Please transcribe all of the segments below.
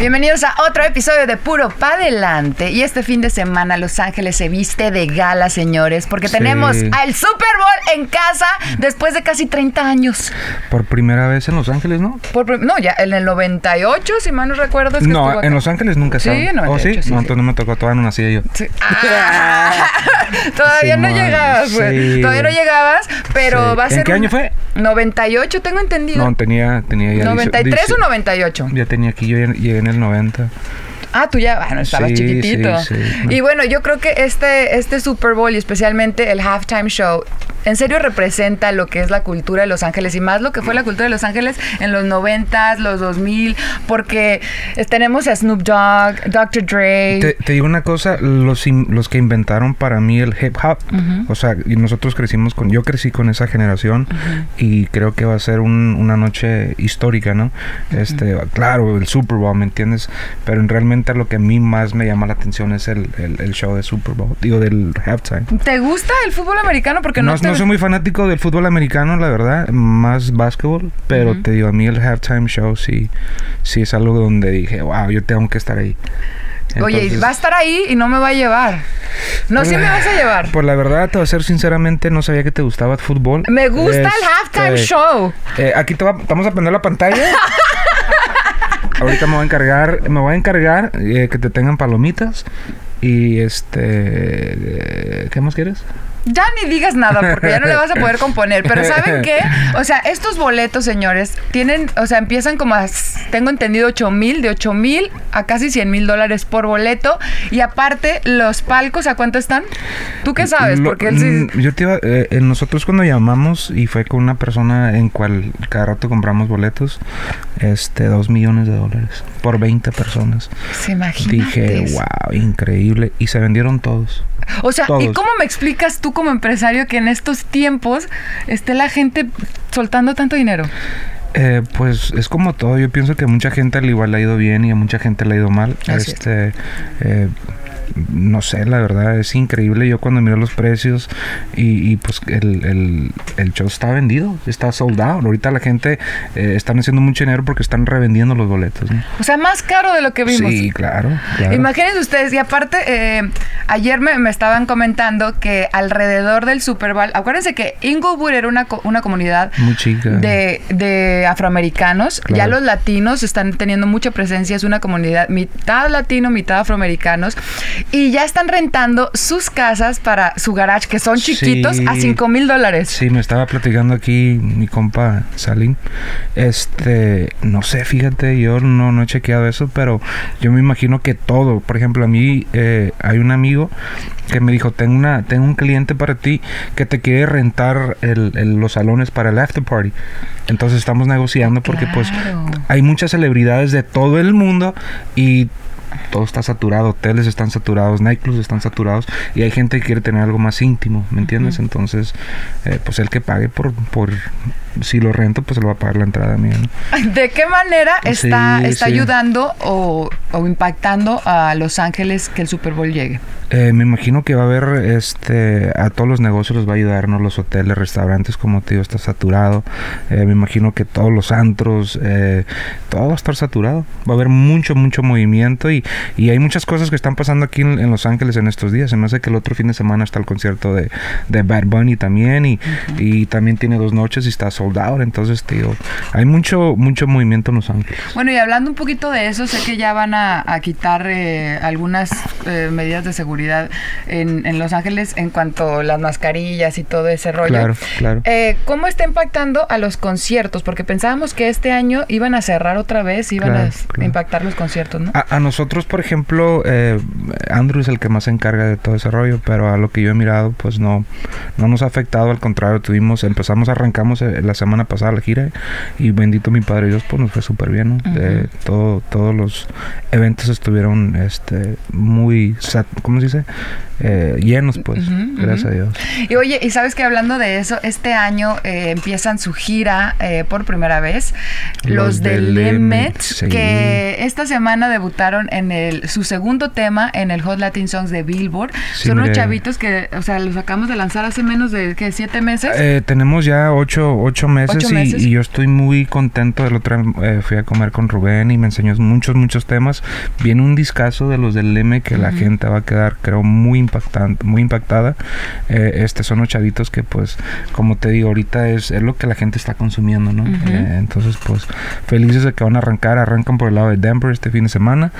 Bienvenidos a otro episodio de Puro Pa' Adelante. Y este fin de semana Los Ángeles se viste de gala, señores, porque Sí. tenemos al Super Bowl en casa después de casi 30 años. Por primera vez en Los Ángeles, ¿no? Por no, ya en el 98, si mal no recuerdo. es que No, acá. en Los Ángeles nunca Sí, estaba. en ¿Oh, 98, sí? sí, no, sí. entonces no me tocó, todavía no nací yo. Sí. Ah, todavía no llegabas, güey. sí, Todavía no llegabas, pero Sí. va a ¿En ser. qué un- año fue? 98, tengo entendido. No, tenía, tenía ya... 93 dice- o 98. Ya tenía aquí, yo ya llegué en el 90. Ah, tú ya, bueno, estabas Sí, chiquitito. sí, sí. Y bueno, yo creo que este, este Super Bowl y especialmente el halftime show, en serio representa lo que es la cultura de Los Ángeles y más lo que fue la cultura de Los Ángeles en los 90s, los 2000, porque tenemos a Snoop Dogg, Dr. Dre. Te, te digo una cosa, los, que inventaron para mí el hip hop, o sea, y nosotros crecimos con, yo crecí con esa generación y creo que va a ser un- una noche histórica, ¿no? Este, claro, el Super Bowl, ¿me entiendes? Pero en realmente lo que a mí más me llama la atención es el, el- el show de Super Bowl, digo, del halftime. ¿Te gusta el fútbol americano? Porque no, No, te- no soy muy fanático del fútbol americano, la verdad, más básquetbol, pero Ujú. te digo, a mí el halftime show sí, sí es algo donde dije, wow, yo tengo que estar ahí. Oye, Entonces, va a estar ahí y no me va a llevar. No, sí me vas a llevar. Pues la verdad, te voy a ser sinceramente, no sabía que te gustaba el fútbol. Me gusta el Este, halftime show. eh, aquí te va- vamos a prender la pantalla. Ahorita me voy a encargar, me voy a encargar eh, que te tengan palomitas y este, eh, ¿qué más quieres? Ya ni digas nada porque ya no le vas a poder componer. Pero ¿saben qué? O sea, estos boletos, señores, tienen, o sea, empiezan como a, tengo entendido, 8 mil, de 8 mil a casi 100 mil dólares por boleto. Y aparte, los palcos, ¿a cuánto están? ¿Tú qué sabes? Lo- Porque él sí... mm, Yo te iba, eh, nosotros cuando llamamos y fue con una persona en cual cada rato compramos boletos, este, dos millones de dólares por 20 personas. ¿Se imagina? Dije, wow, increíble. Y se vendieron todos. O sea, ¿y cómo me explicas tú como empresario que en estos tiempos esté la gente soltando tanto dinero? Eh, pues es como todo. Yo pienso que a mucha gente al igual le ha ido bien y a mucha gente le ha ido mal. Así es. este, eh, no sé, la verdad es increíble. Yo cuando miro los precios y, y, pues el, el, el show está vendido, está sold out. Ahorita la gente eh, están haciendo mucho dinero porque están revendiendo los boletos. ¿no? O sea, más caro de lo que vimos. Sí, claro. claro. Imagínense ustedes, y aparte, eh, ayer me, me estaban comentando que alrededor del Super Bowl, acuérdense que Inglewood era una, una comunidad Muy chica. de, de afroamericanos, Claro. ya los latinos están teniendo mucha presencia, es una comunidad mitad latino, mitad afroamericanos, y ya están rentando sus casas para su garage, que son chiquitos, Sí. a 5 mil dólares. Sí, me estaba platicando aquí mi compa Salim. Este, no sé, fíjate, yo no, no he chequeado eso, pero yo me imagino que todo, por ejemplo, a mí eh, hay un amigo que me dijo, tengo, una, tengo un cliente para ti que te quiere rentar el- el- los salones para el after party. Entonces estamos negociando porque pues hay muchas celebridades de todo el mundo y todo está saturado, hoteles están saturados, nightclubs están saturados y hay gente que quiere tener algo más íntimo, ¿me entiendes? Entonces, eh, pues el que pague por, por, si lo rento, pues se lo va a pagar la entrada mía, ¿no? ¿De qué manera Sí, está, está sí. ayudando o, o impactando a Los Ángeles que el Super Bowl llegue? Eh, me imagino que va a haber, este, a todos los negocios los va a ayudar, ¿no? Los hoteles, restaurantes, como te digo, está saturado. Eh, me imagino que todos los antros, eh, todo va a estar saturado. Va a haber mucho, mucho movimiento y, y hay muchas cosas que están pasando aquí en, en Los Ángeles en estos días. Se me hace que el otro fin de semana está el concierto de, de Bad Bunny también y, y también tiene dos noches y está sold out. Entonces, tío, hay mucho, mucho movimiento en Los Ángeles. Bueno, y hablando un poquito de eso, sé que ya van a, a quitar eh, algunas eh, medidas de seguridad en, en Los Ángeles en cuanto a las mascarillas y todo ese rollo. Claro, claro. Eh, ¿Cómo está impactando a los conciertos? Porque pensábamos que este año iban a cerrar otra vez, iban Claro, a claro. impactar los conciertos, ¿no? A, a nosotros, por ejemplo, eh, Andrew es el que más se encarga de todo ese rollo, pero a lo que yo he mirado, pues no, no nos ha afectado, al contrario, tuvimos, empezamos, arrancamos el la semana pasada la gira y bendito mi Padre Dios, pues nos fue súper bien, ¿no? Eh, todo, todos los eventos estuvieron este, muy, sat- ¿cómo se dice? Eh, llenos, pues, gracias a Dios. Y oye, y sabes que hablando de eso, este año eh, empiezan su gira eh, por primera vez los, Los de de Limit, Limit, sí. que esta semana debutaron en el su segundo tema en el Hot Latin Songs de Billboard. Sí, Son unos chavitos que, o sea, los acabamos de lanzar hace menos de ¿qué, siete meses. Tenemos ya ocho, ocho meses, Ocho y- meses. Y, yo estoy muy contento. El otro eh, fui a comer con Rubén y me enseñó muchos, muchos temas. Viene un discazo de los del Leme que la gente va a quedar, creo, muy impactante, muy impactada. Eh, este son los chavitos que, pues, como te digo, ahorita es, es lo que la gente está consumiendo, ¿no? Eh, entonces, pues, felices de que van a arrancar. Arrancan por el lado de Denver este fin de semana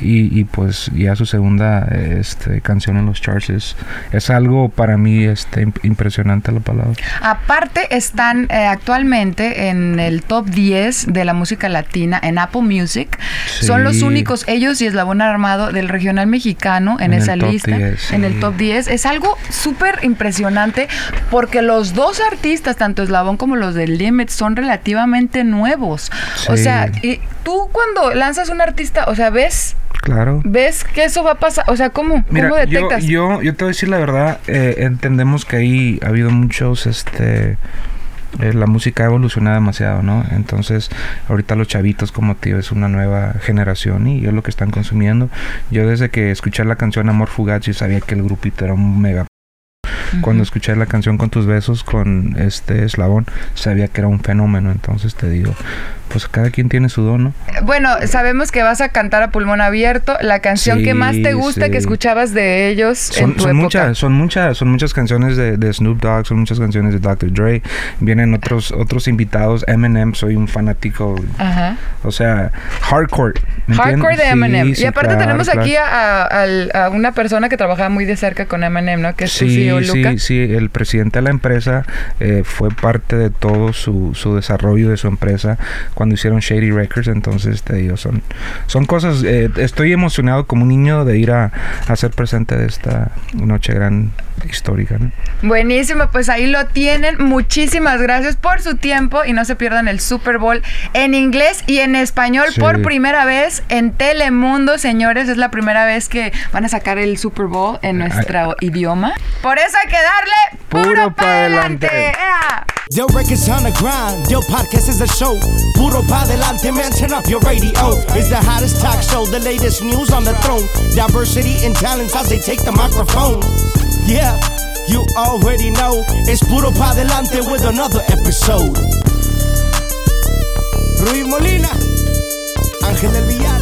y, y, pues ya su segunda este, canción en los charts es, es algo para mí este, imp- impresionante la palabra. Aparte, están eh, actualmente en el top 10 de la música latina en Apple Music. Son los únicos, ellos y Eslabón Armado, del regional mexicano en, esa lista. 10, En el top 10. Es algo súper impresionante porque los dos artistas, tanto Eslabón como los del Limit, son relativamente nuevos. O sea, y tú cuando lanzas un artista, o sea, ves, Claro. ves que eso va a pasar. O sea, ¿cómo, Mira, ¿cómo yo, detectas? yo, yo te voy a decir la verdad, eh, entendemos que ahí ha habido muchos, este, eh, la música ha evolucionado demasiado, ¿no? Entonces, ahorita los chavitos como tío es una nueva generación y es lo que están consumiendo. Yo desde que escuché la canción Amor Fugaz, yo sabía que el grupito era un mega cuando escuché la canción con tus besos con este eslabón, sabía que era un fenómeno. Entonces te digo, pues cada quien tiene su don, ¿no? Bueno, sabemos que vas a cantar a pulmón abierto. La canción que más te Sí, gusta sí. que escuchabas de ellos en Son, tu son época. muchas, son muchas, son muchas canciones de, de Snoop Dogg, son muchas canciones de Dr. Dre. Vienen otros, otros invitados. Eminem, soy un fanático, Ajá. o sea, hardcore. ¿me Hardcore de Sí, Eminem. sí, y aparte claro, tenemos claro. aquí a, al- a una persona que trabajaba muy de cerca con Eminem, ¿no? Que es su Sí, Sí, el presidente de la empresa eh, fue parte de todo su, su desarrollo de su empresa cuando hicieron Shady Records, entonces te digo, son, son cosas, eh, estoy emocionado como un niño de ir a, a ser presente de esta noche gran histórica, ¿no? Buenísimo, pues ahí lo tienen. Muchísimas gracias por su tiempo y no se pierdan el Super Bowl en inglés y en español Sí. por primera vez en Telemundo, señores. Es la primera vez que van a sacar el Super Bowl en nuestro idioma. Por eso que darle puro, Puro para pa' adelante. adelante. ¡Ea! Yo records on the grind, yo podcast is a show. Puro pa delante, man, turn up your radio. It's the hottest talk show, the latest news on the throne. Diversity and talents as they take the microphone. Yeah, you already know. It's Puro pa delante with another episode. Ruiz Molina, Ángel del Villar.